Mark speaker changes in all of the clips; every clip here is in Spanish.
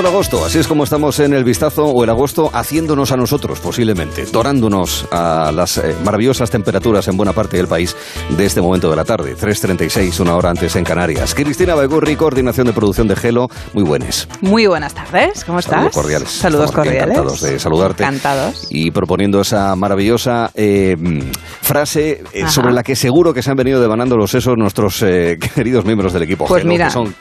Speaker 1: haciendo el agosto. Así es como estamos en el vistazo o el agosto haciéndonos a nosotros, posiblemente, dorándonos a las eh, maravillosas temperaturas en buena parte del país de este momento de la tarde. 3.36, una hora antes en Canarias. Cristina Baigurri, coordinación de producción de Gelo. Muy buenas.
Speaker 2: Muy buenas tardes, ¿cómo estás?
Speaker 1: Saludos cordiales.
Speaker 2: Saludos cordiales.
Speaker 1: Encantados de saludarte.
Speaker 2: Encantados.
Speaker 1: Y proponiendo esa maravillosa eh, frase eh, sobre la que seguro que se han venido devanando los sesos nuestros eh, queridos miembros del equipo
Speaker 2: Pues
Speaker 1: Gelo,
Speaker 2: mira.
Speaker 1: que son...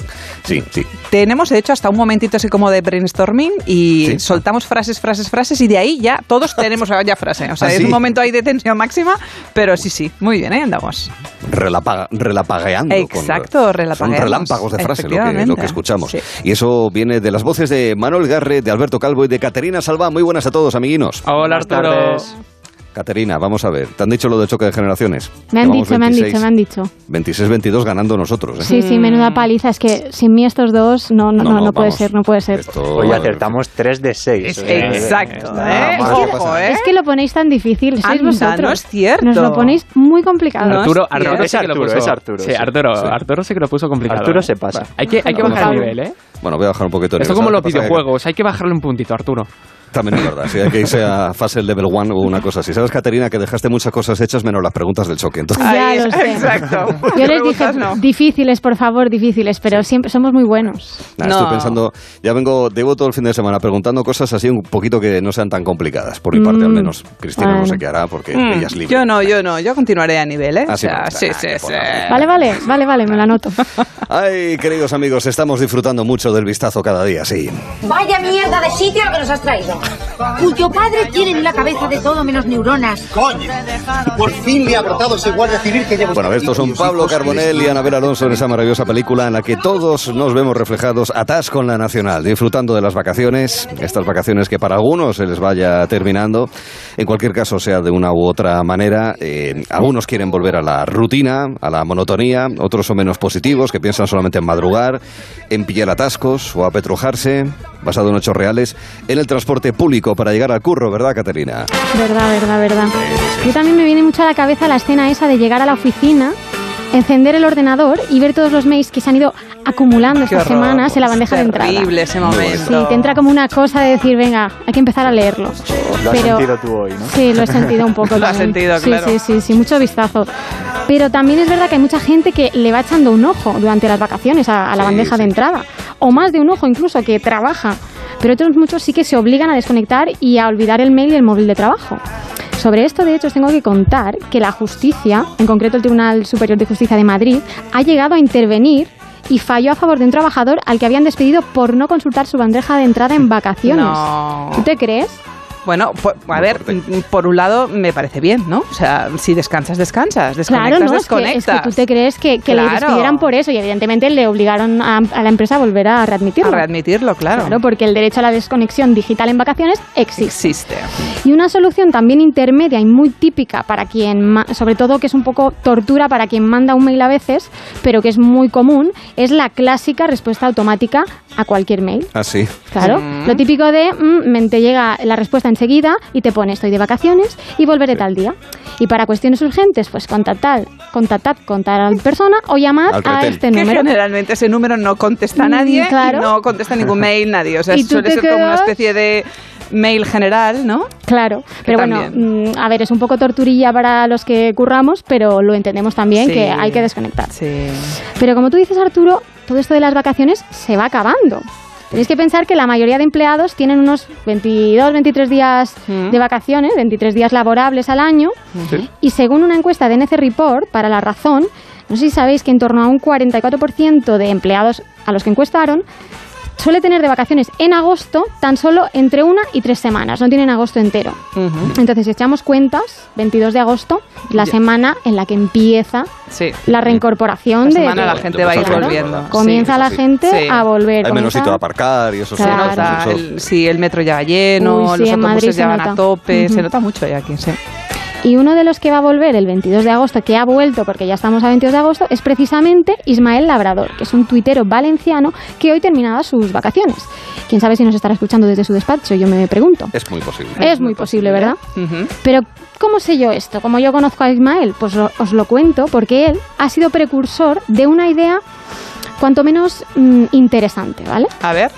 Speaker 1: Sí, sí.
Speaker 2: Tenemos, de hecho, hasta un momentito así como de brainstorming y
Speaker 1: Sí.
Speaker 2: soltamos frases, frases, frases y de ahí ya todos tenemos ya frase. O sea,
Speaker 1: ¿Ah,
Speaker 2: es un momento ahí de tensión máxima, pero sí, sí, muy bien, ¿eh? Andamos.
Speaker 1: Relapa- relapagueando.
Speaker 2: Exacto, relapagueamos.
Speaker 1: Son relámpagos de frase lo que, lo que escuchamos.
Speaker 2: Sí.
Speaker 1: Y eso viene de las voces de Manuel Garre, de Alberto Calvo y de Caterina Salva. Muy buenas a todos, amiguinos.
Speaker 3: Hola
Speaker 4: Buenas
Speaker 3: Arturo.
Speaker 1: Caterina, vamos a ver. ¿Te han dicho lo del choque de generaciones?
Speaker 5: Me han dicho, me han
Speaker 1: 26,
Speaker 5: dicho, me han dicho.
Speaker 1: 26-22 ganando nosotros. ¿eh?
Speaker 5: Sí, sí, menuda paliza. Es que sin mí estos dos no, no, no, no puede ser, no puede ser.
Speaker 1: Esto-
Speaker 4: Hoy acertamos 3 de 6.
Speaker 2: Es- exacto, ¿eh?
Speaker 4: que pasa.
Speaker 2: ¿eh?
Speaker 5: Es que lo ponéis tan difícil, sois
Speaker 2: Anda,
Speaker 5: vosotros.
Speaker 2: no es cierto.
Speaker 5: Nos lo ponéis muy complicado.
Speaker 3: Arturo,
Speaker 2: es
Speaker 3: Arturo,
Speaker 4: Es Arturo,
Speaker 3: puso-
Speaker 4: es Arturo,
Speaker 3: Sí. Arturo,
Speaker 1: Sí.
Speaker 3: Arturo sí que lo puso complicado.
Speaker 4: Arturo
Speaker 3: ¿eh?
Speaker 4: se pasa.
Speaker 3: Hay que, hay que bajar el nivel, ¿eh?
Speaker 1: Bueno, voy a bajar un poquito el
Speaker 3: Esto
Speaker 1: nivel.
Speaker 3: como
Speaker 1: ¿Sabes
Speaker 3: los videojuegos, hay que bajarle un puntito, Arturo.
Speaker 1: También es verdad, sí, hay que irse a fase level one o una cosa así. ¿Sabes, Caterina, que dejaste muchas cosas hechas menos las preguntas del choque? Entonces,
Speaker 5: Ya lo sé.
Speaker 2: Exacto.
Speaker 5: Yo les dije
Speaker 2: no.
Speaker 5: difíciles, por favor, difíciles, pero siempre somos muy buenos.
Speaker 2: No.
Speaker 1: estoy pensando, ya vengo, debo todo el fin de semana preguntando cosas así un poquito que no sean tan complicadas. Por mi parte,
Speaker 5: Mm,
Speaker 1: al menos. Cristina no sé qué hará porque
Speaker 2: Mm,
Speaker 1: ella es libre.
Speaker 2: yo no, yo no, yo continuaré a nivel, ¿eh?
Speaker 1: Ah,
Speaker 2: O sea, sí, sí.
Speaker 5: Vale, vale, vale, vale, me la anoto.
Speaker 1: Ay, queridos amigos, estamos disfrutando mucho del vistazo cada día, sí.
Speaker 6: Vaya mierda de sitio al que nos has traído. Cuyo padre tiene en la cabeza de todo menos neuronas.
Speaker 7: ¡Coño! Por fin le ha brotado ese guardia civil que lleva...
Speaker 1: Bueno, estos son Pablo Carbonell y Anabel Alonso en esa maravillosa película en la que todos nos vemos reflejados atrás con la Nacional, disfrutando de las vacaciones, estas vacaciones que para algunos se les vaya terminando, en cualquier caso sea de una u otra manera, eh, algunos quieren volver a la rutina, a la monotonía, otros son menos positivos, que piensan solamente en madrugar, en pillar atascos o apetrujarse, basado en hechos reales, en el transporte público para llegar al curro, ¿verdad, Caterina?
Speaker 5: Verdad, verdad, verdad. Yo también me viene mucho a la cabeza la escena esa de llegar a la oficina, encender el ordenador y ver todos los mails que se han ido acumulando estas
Speaker 2: horror.
Speaker 5: semanas en la bandeja de entrada.
Speaker 2: Terrible ese momento.
Speaker 5: Sí, te entra como una cosa de decir, venga, hay que empezar a leerlo.
Speaker 4: Lo has
Speaker 5: Pero-
Speaker 4: sentido tú hoy, ¿no?
Speaker 5: Sí, lo he sentido un poco.
Speaker 2: Lo has sentido,
Speaker 5: sí,
Speaker 2: claro.
Speaker 5: Sí, sí, sí, mucho vistazo. Pero también es verdad que hay mucha gente que le va echando un ojo durante las vacaciones a, a la
Speaker 1: Sí,
Speaker 5: bandeja
Speaker 1: sí.
Speaker 5: de entrada. O más de un ojo incluso, que trabaja. Pero otros muchos sí que se obligan a desconectar y a olvidar el mail y el móvil de trabajo. Sobre esto, de hecho, os tengo que contar que la justicia, en concreto el Tribunal Superior de Justicia de Madrid, ha llegado a intervenir y falló a favor de un trabajador al que habían despedido por no consultar su bandeja de entrada en vacaciones.
Speaker 2: No.
Speaker 5: ¿Tú te crees?
Speaker 2: Bueno, po- a
Speaker 1: Muy
Speaker 2: ver,
Speaker 1: fuerte.
Speaker 2: m- por un lado me parece bien, ¿no? O sea, si descansas, descansas, desconectas,
Speaker 5: Claro, no, es que, es
Speaker 2: desconectas.
Speaker 5: que tú te crees que, que le despidieran por eso y evidentemente le obligaron a, a la empresa a volver a
Speaker 2: A
Speaker 5: readmitirlo.
Speaker 2: readmitirlo, claro.
Speaker 5: Claro, porque el derecho a la desconexión digital en vacaciones existe.
Speaker 2: Existe.
Speaker 5: Y una solución también intermedia y muy típica para quien, ma- sobre todo que es un poco tortura para quien manda un mail a veces, pero que es muy común, es la clásica respuesta automática a cualquier mail.
Speaker 1: Así.
Speaker 5: Claro,
Speaker 2: Mm.
Speaker 5: lo típico de mm, me- te llega la respuesta enseguida y te pone estoy de vacaciones y volveré tal día. Y para cuestiones urgentes, pues contactad, contactad con tal persona o llamad
Speaker 1: Al
Speaker 5: a este
Speaker 2: Que
Speaker 5: número.
Speaker 2: generalmente ese número no contesta a
Speaker 5: Mm,
Speaker 2: nadie
Speaker 5: claro.
Speaker 2: y no contesta ningún mail nadie. O sea, suele ser como una
Speaker 5: quedas-
Speaker 2: especie de mail general, ¿no?
Speaker 5: Claro, pero bueno,
Speaker 2: también.
Speaker 5: mm, a ver, es un poco torturilla para los que curramos, pero lo entendemos también
Speaker 2: Sí.
Speaker 5: que hay que desconectar.
Speaker 2: Sí.
Speaker 5: Pero como tú dices, Arturo, todo esto de las vacaciones se va acabando. Tenéis que pensar que la mayoría de empleados tienen unos 22, 23 días
Speaker 2: Mm.
Speaker 5: de vacaciones, 23 días laborables al año, y según una encuesta de NC Report para La Razón, no sé si sabéis que en torno a un 44% de empleados a los que encuestaron suele tener de vacaciones en agosto tan solo entre una y tres semanas, no tienen agosto entero. Entonces, si echamos cuentas, 22 de agosto, la
Speaker 2: Ya.
Speaker 5: semana en la que empieza
Speaker 2: Sí.
Speaker 5: la reincorporación
Speaker 2: Esta
Speaker 5: de...
Speaker 2: semana la gente va a ir
Speaker 1: Claro.
Speaker 2: volviendo.
Speaker 5: Comienza
Speaker 1: Sí,
Speaker 5: la gente
Speaker 2: Sí.
Speaker 5: a volver.
Speaker 1: Hay menos sitio de aparcar y eso
Speaker 2: Se nota,
Speaker 1: eso-
Speaker 2: el, sí, el metro ya va lleno,
Speaker 5: Uy, sí,
Speaker 2: los autobuses ya van
Speaker 5: nota.
Speaker 2: a tope, se nota mucho ya aquí, sí.
Speaker 5: Y uno de los que va a volver el 22 de agosto, que ha vuelto porque ya estamos a 22 de agosto, es precisamente Ismael Labrador, que es un tuitero valenciano que hoy terminaba sus vacaciones. Quién sabe si nos estará escuchando desde su despacho, yo me pregunto.
Speaker 1: Es muy posible.
Speaker 5: Es muy posible, ¿verdad? Pero, ¿cómo sé yo esto? Como yo conozco a Ismael, pues lo- os lo cuento porque él ha sido precursor de una idea cuanto menos mm, interesante, ¿vale?
Speaker 2: A ver.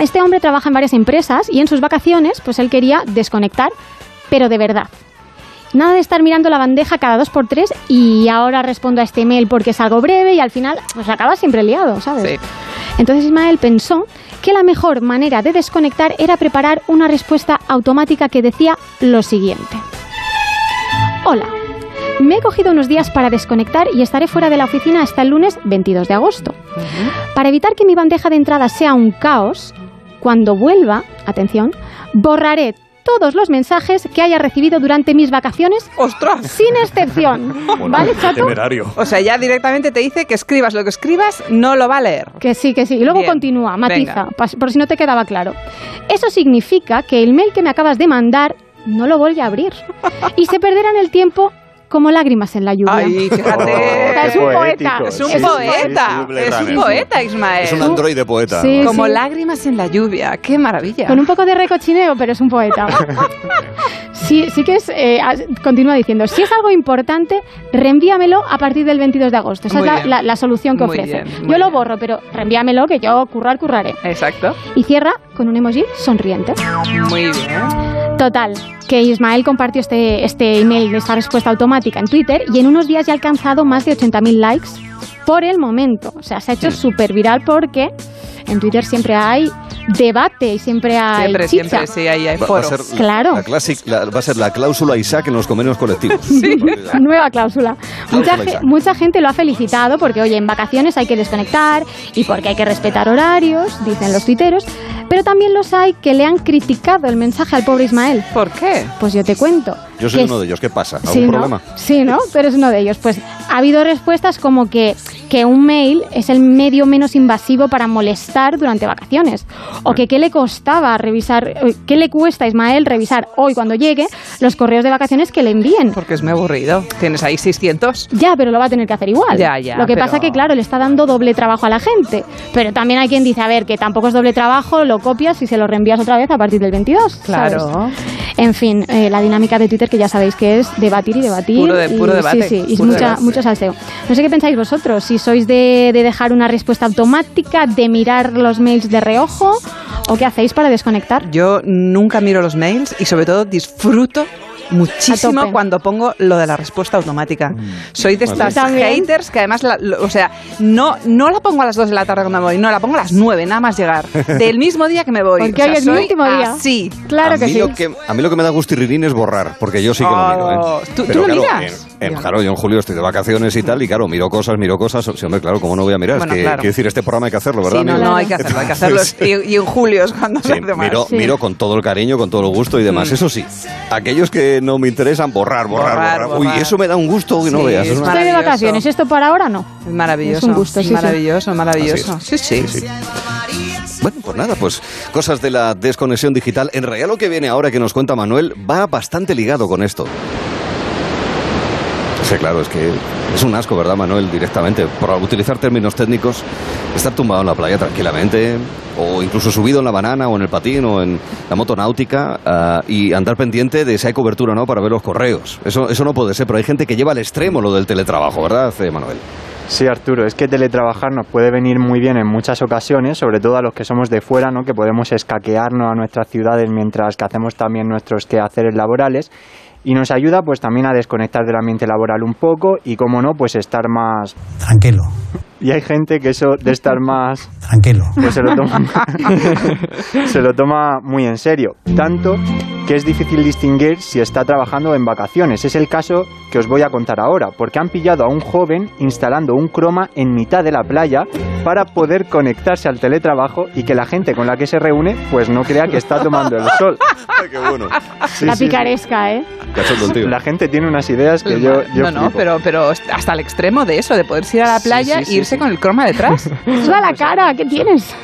Speaker 5: Este hombre trabaja en varias empresas y en sus vacaciones, pues él quería desconectar, pero de verdad. Nada de estar mirando la bandeja cada dos por tres y ahora respondo a este email porque es algo breve y al final pues acaba siempre liado, ¿sabes?
Speaker 2: Sí.
Speaker 5: Entonces Ismael pensó que la mejor manera de desconectar era preparar una respuesta automática que decía lo siguiente. Hola, me he cogido unos días para desconectar y estaré fuera de la oficina hasta el lunes 22 de agosto. Para evitar que mi bandeja de entrada sea un caos, cuando vuelva, atención, borraré todos los mensajes que haya recibido durante mis vacaciones
Speaker 2: ¡Ostras!
Speaker 5: sin excepción. ¿Vale, chato?
Speaker 1: Temerario.
Speaker 2: O sea, ya directamente te dice que escribas lo que escribas, no lo va a leer.
Speaker 5: Que sí, que sí. Y luego
Speaker 2: Bien.
Speaker 5: continúa, matiza,
Speaker 2: Venga.
Speaker 5: por si no te quedaba claro. Eso significa que el mail que me acabas de mandar no lo voy a abrir. Y se perderán el tiempo como lágrimas en la lluvia.
Speaker 2: Ay,
Speaker 4: Oh,
Speaker 2: fíjate.
Speaker 5: Es un poeta.
Speaker 2: Es un poeta. Es un poeta, Ismael.
Speaker 1: Es un androide poeta.
Speaker 5: Sí,
Speaker 2: Como
Speaker 5: sí.
Speaker 2: lágrimas en la lluvia. ¡Qué maravilla!
Speaker 5: Con un poco de recochineo, pero es un poeta. Sí, sí que es. eh, continúa diciendo: si es algo importante, reenvíamelo a partir del 22 de agosto. Esa
Speaker 2: Muy
Speaker 5: es la, la- la solución que
Speaker 2: Muy
Speaker 5: ofrece.
Speaker 2: bien, muy
Speaker 5: yo lo borro, pero reenvíamelo que yo currar, curraré.
Speaker 2: Exacto.
Speaker 5: Y cierra con un emoji sonriente.
Speaker 2: Muy bien.
Speaker 5: Total, que Ismael compartió este, este email, esta respuesta automática en Twitter y en unos días ya ha alcanzado más de 80.000 likes por el momento. O sea, se ha hecho súper viral porque en Twitter siempre hay debate y siempre hay
Speaker 2: Siempre,
Speaker 5: chicha.
Speaker 2: siempre, sí, ahí hay
Speaker 1: Va, va a ser
Speaker 5: Claro.
Speaker 1: La clásic- la- va a ser la cláusula Isaac en los convenios colectivos.
Speaker 5: Nueva cláusula. Mucha,
Speaker 1: Cláusula
Speaker 5: mucha gente lo ha felicitado porque, oye, en vacaciones hay que desconectar y porque hay que respetar horarios, dicen los tuiteros. Pero también los hay que le han criticado el mensaje al pobre Ismael.
Speaker 2: ¿Por qué?
Speaker 5: Pues yo te cuento.
Speaker 1: Yo soy uno de ellos. ¿Qué pasa? ¿Algún
Speaker 5: Sí, ¿no?
Speaker 1: problema?
Speaker 5: Sí, ¿no? Tú eres uno de ellos. Pues ha habido respuestas como que, que un mail es el medio menos invasivo para molestar durante vacaciones. O que qué le costaba revisar, eh, qué le cuesta a Ismael revisar hoy cuando llegue los correos de vacaciones que le envíen.
Speaker 2: Porque es muy aburrido. Tienes ahí 600.
Speaker 5: Ya, pero lo va a tener que hacer igual.
Speaker 2: Ya, ya,
Speaker 5: Lo que
Speaker 2: pero-
Speaker 5: pasa que, claro, le está dando doble trabajo a la gente. Pero también hay quien dice, a ver, que tampoco es doble trabajo, lo copias y se lo reenvías otra vez a partir del 22.
Speaker 2: Claro.
Speaker 5: ¿sabes? En fin, eh, la dinámica de Twitter que ya sabéis que es debatir y debatir.
Speaker 2: Puro de-
Speaker 5: y-
Speaker 2: debate,
Speaker 5: Sí, sí, y mucha, mucho salseo. No sé qué pensáis vosotros, si sois de, de dejar una respuesta automática, de mirar los mails de reojo, o qué hacéis para desconectar.
Speaker 2: Yo nunca miro los mails y sobre todo disfruto muchísimo cuando pongo lo de la respuesta automática. Soy de estas
Speaker 5: También.
Speaker 2: haters que además, la- lo- o sea, no, no la pongo a las 2 de la tarde cuando me voy, no, la pongo a las 9, nada más llegar, del mismo día que me voy.
Speaker 5: Porque
Speaker 2: O sea,
Speaker 5: hoy es mi último día.
Speaker 2: Así.
Speaker 5: Claro
Speaker 1: a,
Speaker 5: que
Speaker 1: mí
Speaker 5: sí.
Speaker 1: lo que, a mí lo que me da gusto y es borrar, porque yo sí que lo miro. ¿eh?
Speaker 2: Oh, ¿tú- tú lo
Speaker 1: claro,
Speaker 2: miras?
Speaker 1: En, en- claro, yo en julio estoy de vacaciones y tal, y claro, miro cosas, miro cosas. Sí, hombre, claro, ¿cómo no voy a mirar?
Speaker 2: Bueno,
Speaker 1: es que,
Speaker 2: claro.
Speaker 1: quiero decir, este programa hay que hacerlo, ¿verdad?
Speaker 2: Sí, no,
Speaker 1: amigo?
Speaker 2: no, hay que hacerlo, hay que hacerlo. Y, y en julio es cuando
Speaker 1: Sí,
Speaker 2: demás.
Speaker 1: miro,
Speaker 5: Sí.
Speaker 1: miro con todo el cariño, con todo el gusto y demás.
Speaker 2: Mm.
Speaker 1: Eso sí, aquellos que no me interesan, borrar, borrar, borrar.
Speaker 2: Borrar,
Speaker 1: Uy, eso me da un gusto que no veas.
Speaker 2: es
Speaker 5: Estoy de
Speaker 2: maravilloso.
Speaker 5: vacaciones, esto para ahora no.
Speaker 2: Es maravilloso.
Speaker 5: Es un gusto, sí, sí.
Speaker 2: Maravilloso, maravilloso.
Speaker 1: Es.
Speaker 2: sí.
Speaker 1: Sí, sí. Bueno, pues nada, pues cosas de la desconexión digital. En realidad lo que viene ahora que nos cuenta Manuel va bastante ligado con esto. Sí, claro, es que es un asco, ¿verdad, Manuel? Directamente, por utilizar términos técnicos, estar tumbado en la playa tranquilamente, o incluso subido en la banana, o en el patín, o en la moto náutica, ah, y andar pendiente de si hay cobertura o no para ver los correos. Eso, eso no puede ser, pero hay gente que lleva al extremo lo del teletrabajo, ¿verdad, Manuel?
Speaker 4: Sí, Arturo, es que teletrabajar nos puede venir muy bien en muchas ocasiones, sobre todo a los que somos de fuera, ¿no? que podemos escaquearnos a nuestras ciudades mientras que hacemos también nuestros quehaceres laborales. Y nos ayuda pues también a desconectar del ambiente laboral un poco y, como no, pues estar más...
Speaker 8: Tranquilo,
Speaker 4: Y hay gente que eso de estar más
Speaker 8: tranquilo.
Speaker 4: pues se lo toma se lo toma muy en serio tanto que es difícil distinguir si está trabajando en vacaciones es el caso que os voy a contar ahora porque han pillado a un joven instalando un croma en mitad de la playa para poder conectarse al teletrabajo y que la gente con la que se reúne pues no crea que está tomando el sol
Speaker 1: ¡Qué bueno!
Speaker 4: Sí,
Speaker 5: la
Speaker 4: sí,
Speaker 5: picaresca, ¿eh?
Speaker 4: La gente tiene unas ideas que yo, yo
Speaker 2: no, no,
Speaker 4: flipo.
Speaker 2: pero, pero hasta el extremo de eso, de poderse ir a la playa
Speaker 4: sí, sí,
Speaker 2: e irse
Speaker 4: sí.
Speaker 2: con el croma detrás.
Speaker 5: Toda la cara, ¿qué tienes?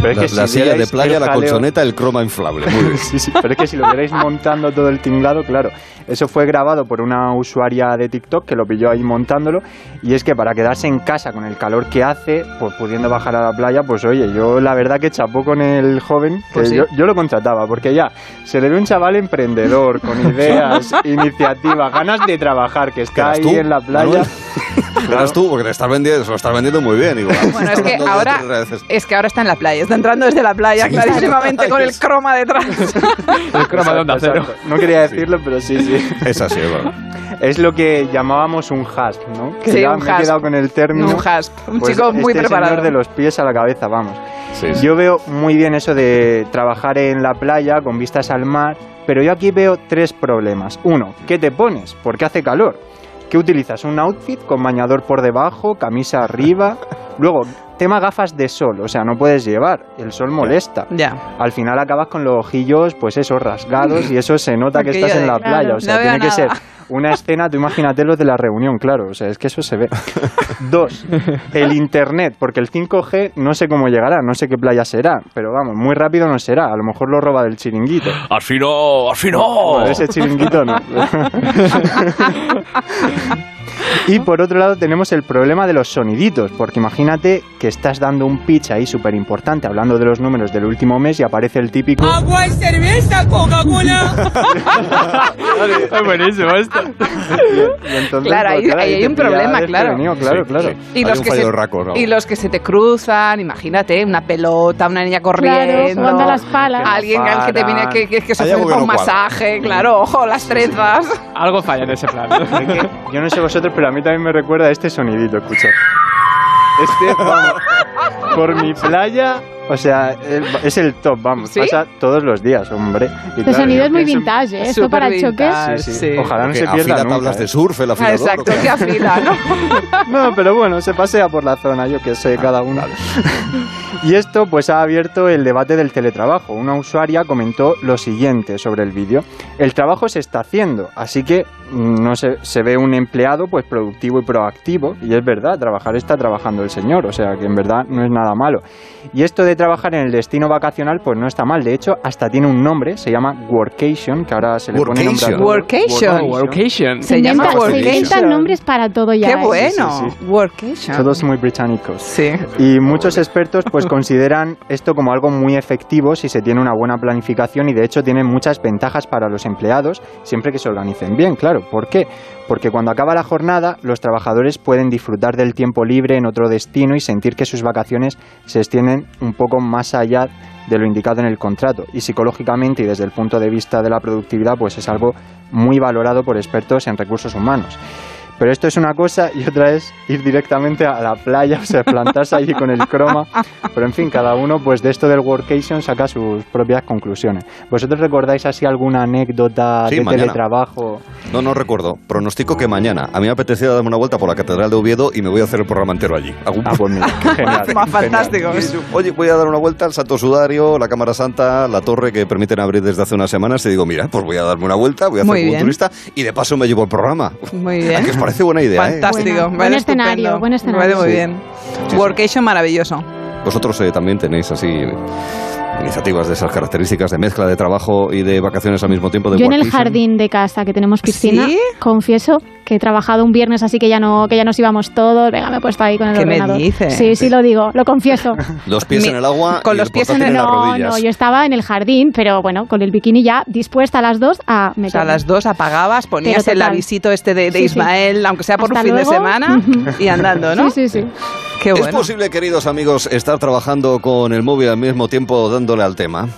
Speaker 4: Pero es
Speaker 1: La,
Speaker 4: que si
Speaker 1: la silla de playa, la
Speaker 4: jaleo-
Speaker 1: colchoneta, el croma inflable. Muy bien.
Speaker 4: Sí, sí, pero es que si lo vierais montando todo el tinglado, claro, eso fue grabado por una usuaria de TikTok que lo pilló ahí montándolo y es que para quedarse en casa con el calor que hace, pues pudiendo bajar a la playa, pues oye, yo la verdad que chapó con el joven, que
Speaker 2: Pues sí.
Speaker 4: yo, yo lo contrataba, porque ya se le ve un chaval emprendedor, con ideas, iniciativa, ganas de trabajar, que está ahí
Speaker 1: tú,
Speaker 4: en la playa.
Speaker 1: Manuel? Verás tú, porque te estás vendiendo, se lo estás vendiendo muy bien. Igual.
Speaker 2: Bueno, es que ahora es que ahora está en la playa, está entrando desde la playa clarísimamente con el croma detrás.
Speaker 3: El croma de onda cero.
Speaker 4: No quería decirlo, pero sí, sí.
Speaker 1: Es así, es verdad.
Speaker 4: Es lo que llamábamos un hasp, ¿no? Que
Speaker 2: Sí,
Speaker 4: ya
Speaker 2: un
Speaker 4: me he
Speaker 2: hasp.
Speaker 4: quedado con el término.
Speaker 2: Un hasp, un
Speaker 4: Pues
Speaker 2: chico muy
Speaker 4: este
Speaker 2: preparado.
Speaker 4: señor de los pies a la cabeza, vamos.
Speaker 1: Sí, sí.
Speaker 4: Yo veo muy bien eso de trabajar en la playa con vistas al mar, pero yo aquí veo tres problemas. Uno, ¿qué te pones? Porque hace calor. ¿Qué utilizas? ¿Un outfit con bañador por debajo, camisa arriba? Luego, tema gafas de sol, o sea, no puedes llevar, el sol molesta.
Speaker 2: Ya.
Speaker 4: Al final acabas con los ojillos, pues eso, rasgados y eso se nota que estás en la playa. o sea,
Speaker 2: no
Speaker 4: tiene que ser una escena, tú imagínate los de la reunión, claro, o sea, es que eso se ve. Dos, el internet, porque el 5G no sé cómo llegará, no sé qué playa será, pero vamos, muy rápido no será, a lo mejor lo roba del chiringuito.
Speaker 3: Así no, así no.
Speaker 4: Bueno, ese chiringuito no. Y por otro lado tenemos el problema de los soniditos, porque imagínate que estás dando un pitch ahí súper importante, hablando de los números del último mes y aparece el típico...
Speaker 8: Agua y cerveza, Coca-Cola.
Speaker 3: Buenísimo esto.
Speaker 4: Y entonces,
Speaker 2: Claro, ahí-
Speaker 4: pues,
Speaker 2: ahí hay un problema, claro.
Speaker 4: desprevenido, claro,
Speaker 1: Sí,
Speaker 4: claro.
Speaker 1: sí.
Speaker 2: Y los, que se, y los que se te cruzan, imagínate, una pelota, una niña
Speaker 5: Claro,
Speaker 2: corriendo.
Speaker 5: a las palas.
Speaker 2: Alguien al que te viene que, que, que se ofrece un
Speaker 1: no cuadra.
Speaker 2: masaje, claro, ojo, las trenzas.
Speaker 3: Algo falla en ese plan.
Speaker 4: Yo no sé vosotros, pero a mí también me recuerda este sonidito, escucha. Este, por mi playa, o sea, el- es el top, vamos,
Speaker 2: ¿Sí?
Speaker 4: pasa todos los días, hombre. Y
Speaker 5: El
Speaker 4: claro,
Speaker 5: sonido es muy vintage, ¿eh? Esto para choques.
Speaker 2: vintage.
Speaker 4: Sí, sí.
Speaker 2: Sí.
Speaker 4: Ojalá no se pierda nunca.
Speaker 1: tablas de
Speaker 4: ¿eh?
Speaker 1: surf, el afilador.
Speaker 2: Exacto,
Speaker 1: ¿o qué?
Speaker 2: que afila, ¿no?
Speaker 4: No, pero bueno, se pasea por la zona, yo que sé, cada uno. Y esto pues ha abierto el debate del teletrabajo. Una usuaria comentó lo siguiente sobre el vídeo. El trabajo se está haciendo, así que mm, no se, se ve un empleado pues productivo y proactivo. Y es verdad, trabajar está trabajando el señor, o sea que en verdad no es nada malo. Y esto de trabajar en el destino vacacional pues no está mal. De hecho, hasta tiene un nombre, se llama Workation, que ahora se le pone nombre.
Speaker 2: Workation.
Speaker 3: Workation.
Speaker 2: Se llama Workation.
Speaker 5: nombres para todo ya.
Speaker 2: Qué
Speaker 5: ¿eh?
Speaker 2: bueno.
Speaker 4: sí, sí.
Speaker 2: Workation.
Speaker 4: Todos muy británicos.
Speaker 2: Sí.
Speaker 4: Y muchos expertos pues consideran esto como algo muy efectivo si se tiene una buena planificación y de hecho tiene muchas ventajas para los empleados siempre que se organicen bien, claro. ¿Por qué? Porque cuando acaba la jornada los trabajadores pueden disfrutar del tiempo libre en otro destino y sentir que sus vacaciones se extienden un poco más allá de lo indicado en el contrato y psicológicamente y desde el punto de vista de la productividad pues es algo muy valorado por expertos en recursos humanos. Pero esto es una cosa y otra es ir directamente a la playa, o sea, plantarse allí con el croma. Pero en fin, cada uno pues de esto del workation saca sus propias conclusiones. ¿Vosotros recordáis así alguna anécdota
Speaker 1: Sí,
Speaker 4: de
Speaker 1: mañana.
Speaker 4: teletrabajo?
Speaker 1: No, no recuerdo. Pronostico que mañana. A mí me apetecía darme una vuelta por la Catedral de Oviedo y me voy a hacer el programa entero allí. Un-
Speaker 4: Ah, pues mira, qué genial.
Speaker 2: Más
Speaker 4: genial.
Speaker 2: fantásticos.
Speaker 1: Oye, voy a dar una vuelta al Santo Sudario, la Cámara Santa, la torre que permiten abrir desde hace unas semanas. Y digo, mira, pues voy a darme una vuelta, voy a hacer un turista y de paso me llevo el programa.
Speaker 2: Muy
Speaker 1: ¿A
Speaker 2: bien.
Speaker 1: Parece buena idea? eh?
Speaker 2: Fantástico. Me
Speaker 5: buen escenario, buen escenario.
Speaker 2: Me parece muy
Speaker 1: Sí.
Speaker 2: bien.
Speaker 1: sí.
Speaker 2: Workation maravilloso.
Speaker 1: Vosotros eh, también tenéis así iniciativas de esas características de mezcla de trabajo y de vacaciones al mismo tiempo. De
Speaker 5: Yo en el jardín de casa que tenemos piscina,
Speaker 2: ¿Sí?
Speaker 5: confieso que he trabajado un viernes así que ya no que ya nos íbamos todos. Venga, me he puesto ahí con el
Speaker 2: ¿Qué me
Speaker 5: ordenador.
Speaker 2: dices?
Speaker 5: Sí, sí lo digo, lo confieso.
Speaker 1: Los pies
Speaker 2: Mi-
Speaker 1: en el agua
Speaker 2: con
Speaker 1: y
Speaker 2: los
Speaker 1: el
Speaker 2: pies en el-
Speaker 5: no, no, yo estaba en el jardín, pero bueno, con el bikini ya dispuesta a las dos a
Speaker 2: O
Speaker 5: meterme.
Speaker 2: sea, a las dos apagabas, ponías el avisito este de, de
Speaker 5: Sí, sí.
Speaker 2: Ismael, aunque sea por
Speaker 5: Hasta
Speaker 2: un fin
Speaker 5: luego.
Speaker 2: de semana, y andando, ¿no?
Speaker 5: Sí, sí, sí.
Speaker 2: Qué
Speaker 1: ¿Es
Speaker 2: bueno.
Speaker 1: posible, queridos amigos, estar trabajando con el móvil al mismo tiempo dándole al tema?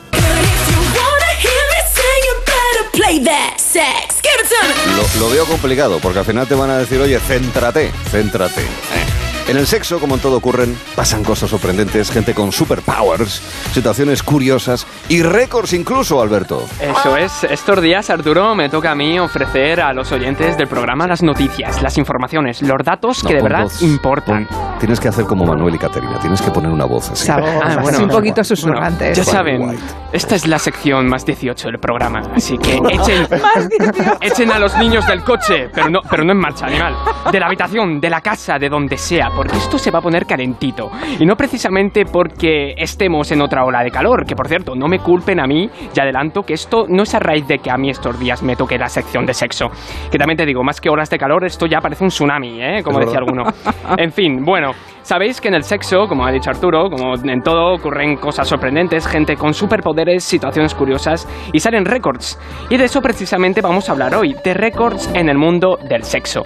Speaker 1: Lo, veo complicado, porque al final te van a decir, oye, céntrate, céntrate. Eh. En el sexo, como en todo ocurren, pasan cosas sorprendentes, gente con superpowers, situaciones curiosas y récords incluso, Alberto.
Speaker 3: Eso es, estos días, Arturo, me toca a mí ofrecer a los oyentes del programa las noticias, las informaciones, los datos
Speaker 1: No,
Speaker 3: que de verdad
Speaker 1: voz,
Speaker 3: importan.
Speaker 1: pon- tienes que hacer como Manuel y Caterina, tienes que poner una voz así.
Speaker 3: Ah, bueno.
Speaker 2: un poquito
Speaker 3: Bueno,
Speaker 2: susurrante.
Speaker 3: ya
Speaker 2: eso.
Speaker 3: saben,
Speaker 1: White.
Speaker 3: esta es la sección más 18 del programa, así que echen,
Speaker 2: Más 18.
Speaker 3: echen a los niños del coche, pero no, pero no en marcha, animal, de la habitación, de la casa, de donde sea, porque esto se va a poner calentito. Y no precisamente porque estemos en otra ola de calor, que por cierto, no me culpen a mí, ya adelanto que esto no es a raíz de que a mí estos días me toque la sección de sexo. Que también te digo, más que olas de calor, esto ya parece un tsunami, ¿eh? Como decía alguno. En fin, bueno, sabéis que en el sexo, como ha dicho Arturo, como en todo ocurren cosas sorprendentes, gente con superpoderes, situaciones curiosas y salen récords. Y de eso precisamente vamos a hablar hoy, de récords en el mundo del sexo.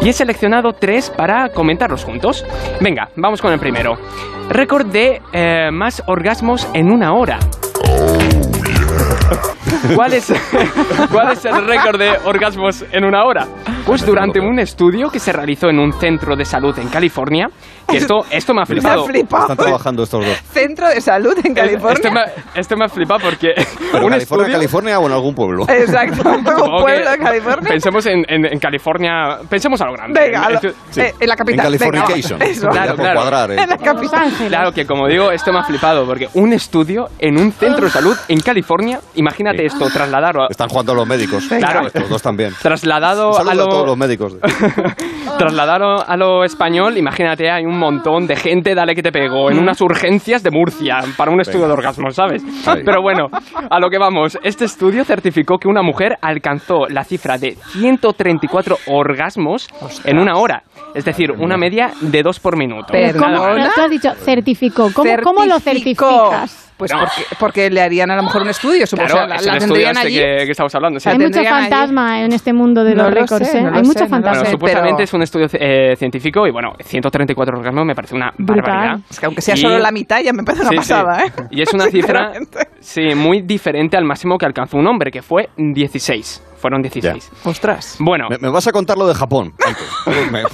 Speaker 3: Y he seleccionado tres para comentarlos juntos. Venga, vamos con el primero. Récord de eh, más orgasmos en una hora. ¿Cuál es, ¿Cuál es el récord de orgasmos en una hora? Pues durante un estudio que se realizó en un centro de salud en California, que esto, esto me ha
Speaker 2: Me ha
Speaker 3: flipado.
Speaker 2: flipado.
Speaker 1: Están trabajando estos dos.
Speaker 2: Centro de salud en California.
Speaker 3: Esto me, esto me ha flipado porque
Speaker 1: ¿Pero
Speaker 3: un
Speaker 1: California,
Speaker 3: estudio...
Speaker 1: California o en algún pueblo?
Speaker 2: Exacto. Un pueblo de California.
Speaker 3: Pensemos en, en- en California, pensemos a lo grande.
Speaker 2: Venga,
Speaker 3: sí.
Speaker 2: eh, en la capital.
Speaker 1: En Californication.
Speaker 3: Claro, claro.
Speaker 1: cuadrar, ¿eh?
Speaker 2: En la
Speaker 5: Los
Speaker 2: capital.
Speaker 3: Claro que como digo, esto me ha flipado porque un estudio en un centro de salud en California, imagínate esto, trasladado,
Speaker 1: Están jugando los médicos.
Speaker 3: Claro.
Speaker 1: Estos dos también.
Speaker 3: trasladado a
Speaker 1: a,
Speaker 3: lo,
Speaker 1: todos los médicos.
Speaker 3: trasladado a lo español, imagínate, hay un montón de gente, dale que te pego, en unas urgencias de Murcia para un estudio de orgasmos, ¿sabes?
Speaker 1: Ahí.
Speaker 3: Pero bueno, a lo que vamos, este estudio certificó que una mujer alcanzó la cifra de 134 orgasmos en una hora, es decir, una media de dos por minuto.
Speaker 2: Pero
Speaker 5: ¿Cómo, has dicho certificó. ¿Cómo, cómo lo certificas?
Speaker 2: Pues
Speaker 3: No.
Speaker 2: porque, porque le harían a lo mejor un estudio, supongo.
Speaker 3: Claro,
Speaker 2: o sea,
Speaker 3: es
Speaker 2: la, tendrían
Speaker 3: este
Speaker 2: allí.
Speaker 3: que, que estamos hablando. sí.
Speaker 5: Hay mucho
Speaker 2: allí.
Speaker 5: fantasma en este mundo de
Speaker 2: No
Speaker 5: los
Speaker 2: lo
Speaker 5: récords,
Speaker 2: sé,
Speaker 5: ¿eh?
Speaker 2: no lo
Speaker 5: Hay
Speaker 2: sé,
Speaker 5: mucho fantasma.
Speaker 3: Bueno, supuestamente
Speaker 2: pero-
Speaker 3: es un estudio eh, científico y bueno, 134 orgasmos me parece una
Speaker 5: Brutal.
Speaker 3: barbaridad.
Speaker 2: Es que aunque sea
Speaker 3: Y-
Speaker 2: solo la mitad ya me parece una
Speaker 3: Sí, sí.
Speaker 2: pasada, ¿eh?
Speaker 3: Y es una cifra sí, muy diferente al máximo que alcanzó un hombre, que fue 16. Fueron 16.
Speaker 2: Ostras.
Speaker 3: Bueno,
Speaker 1: Me, me vas a contar lo de Japón. Me-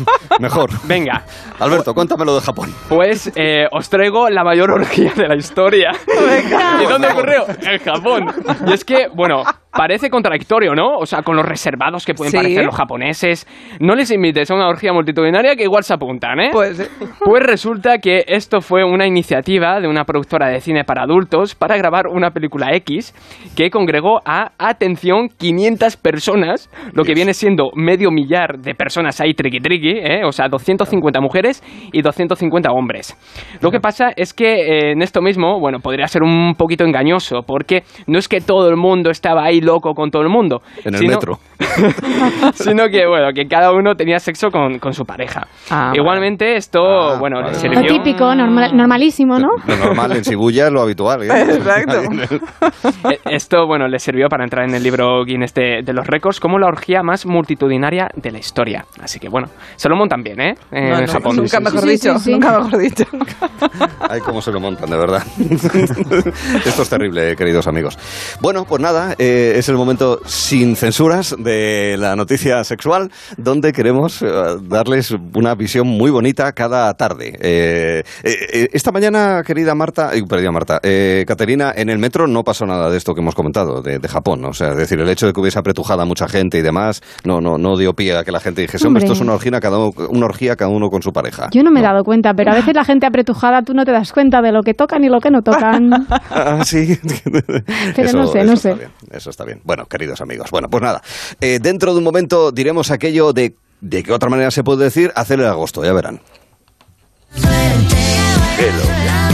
Speaker 1: mejor.
Speaker 3: venga,
Speaker 1: Alberto, cuéntame lo de Japón.
Speaker 3: pues eh, os traigo la mayor orgía de la historia. ¿Y dónde ocurrió? En Japón. Y es que, bueno, parece contradictorio, ¿no? O sea, con los reservados que pueden
Speaker 2: Sí.
Speaker 3: parecer los japoneses. No les invites a una orgía multitudinaria que igual se apuntan, ¿eh?
Speaker 2: Pues eh,
Speaker 3: Pues resulta que esto fue una iniciativa de una productora de cine para adultos para grabar una película X que congregó a, atención, 500 personas, lo que viene siendo medio millar de personas ahí triqui triqui, ¿eh? o sea, 250 mujeres y 250 hombres. Lo que pasa es que eh, en esto mismo, bueno, podría ser un poquito engañoso, porque no es que todo el mundo estaba ahí loco con todo el mundo.
Speaker 1: En el
Speaker 3: sino-
Speaker 1: metro.
Speaker 3: sino que, bueno, que cada uno tenía sexo con, con su pareja.
Speaker 2: Ah,
Speaker 3: Igualmente, esto,
Speaker 1: Ah,
Speaker 3: bueno,
Speaker 1: vale.
Speaker 3: le
Speaker 1: Lo
Speaker 3: sirvió...
Speaker 5: Lo típico, normal- normalísimo, ¿no?
Speaker 1: Lo normal en Shibuya es lo habitual. ¿eh?
Speaker 2: Exacto.
Speaker 3: Eh, Esto, bueno, le sirvió para entrar en el libro Guinness de, de los récords como la orgía más multitudinaria de la historia. Así que, bueno, se lo montan bien, ¿eh? En
Speaker 2: no, no,
Speaker 3: Japón.
Speaker 2: nunca mejor
Speaker 5: Sí,
Speaker 2: dicho,
Speaker 5: sí, sí.
Speaker 2: nunca mejor dicho.
Speaker 1: Ay, cómo se lo montan, de verdad. Esto es terrible, queridos amigos. Bueno, pues nada, eh, es el momento sin censuras de la noticia sexual, donde queremos eh, darles una visión muy bonita cada tarde. Eh, eh, eh, esta mañana, querida Marta, eh, perdida Marta, eh, Caterina, en el metro no pasó nada de esto que hemos comentado, de, de Japón. O sea, es decir, el hecho de que hubiese apretujado a mucha gente y demás, no, no, no dio pie a que la gente dijese,
Speaker 5: hombre,
Speaker 1: esto es una orgía, cada uno, una orgía cada uno con su pareja.
Speaker 5: Yo no me he dado cuenta, pero a veces la gente apretujada tú no te das cuenta de lo que tocan y lo que no tocan.
Speaker 1: Ah, sí.
Speaker 5: Pero no sé, no
Speaker 1: está
Speaker 5: sé.
Speaker 1: bien, eso está bien. Bueno, queridos amigos. Bueno, pues nada. Eh, dentro de un momento diremos aquello de, de qué otra manera se puede decir hacer el agosto, ya verán.
Speaker 9: Hello.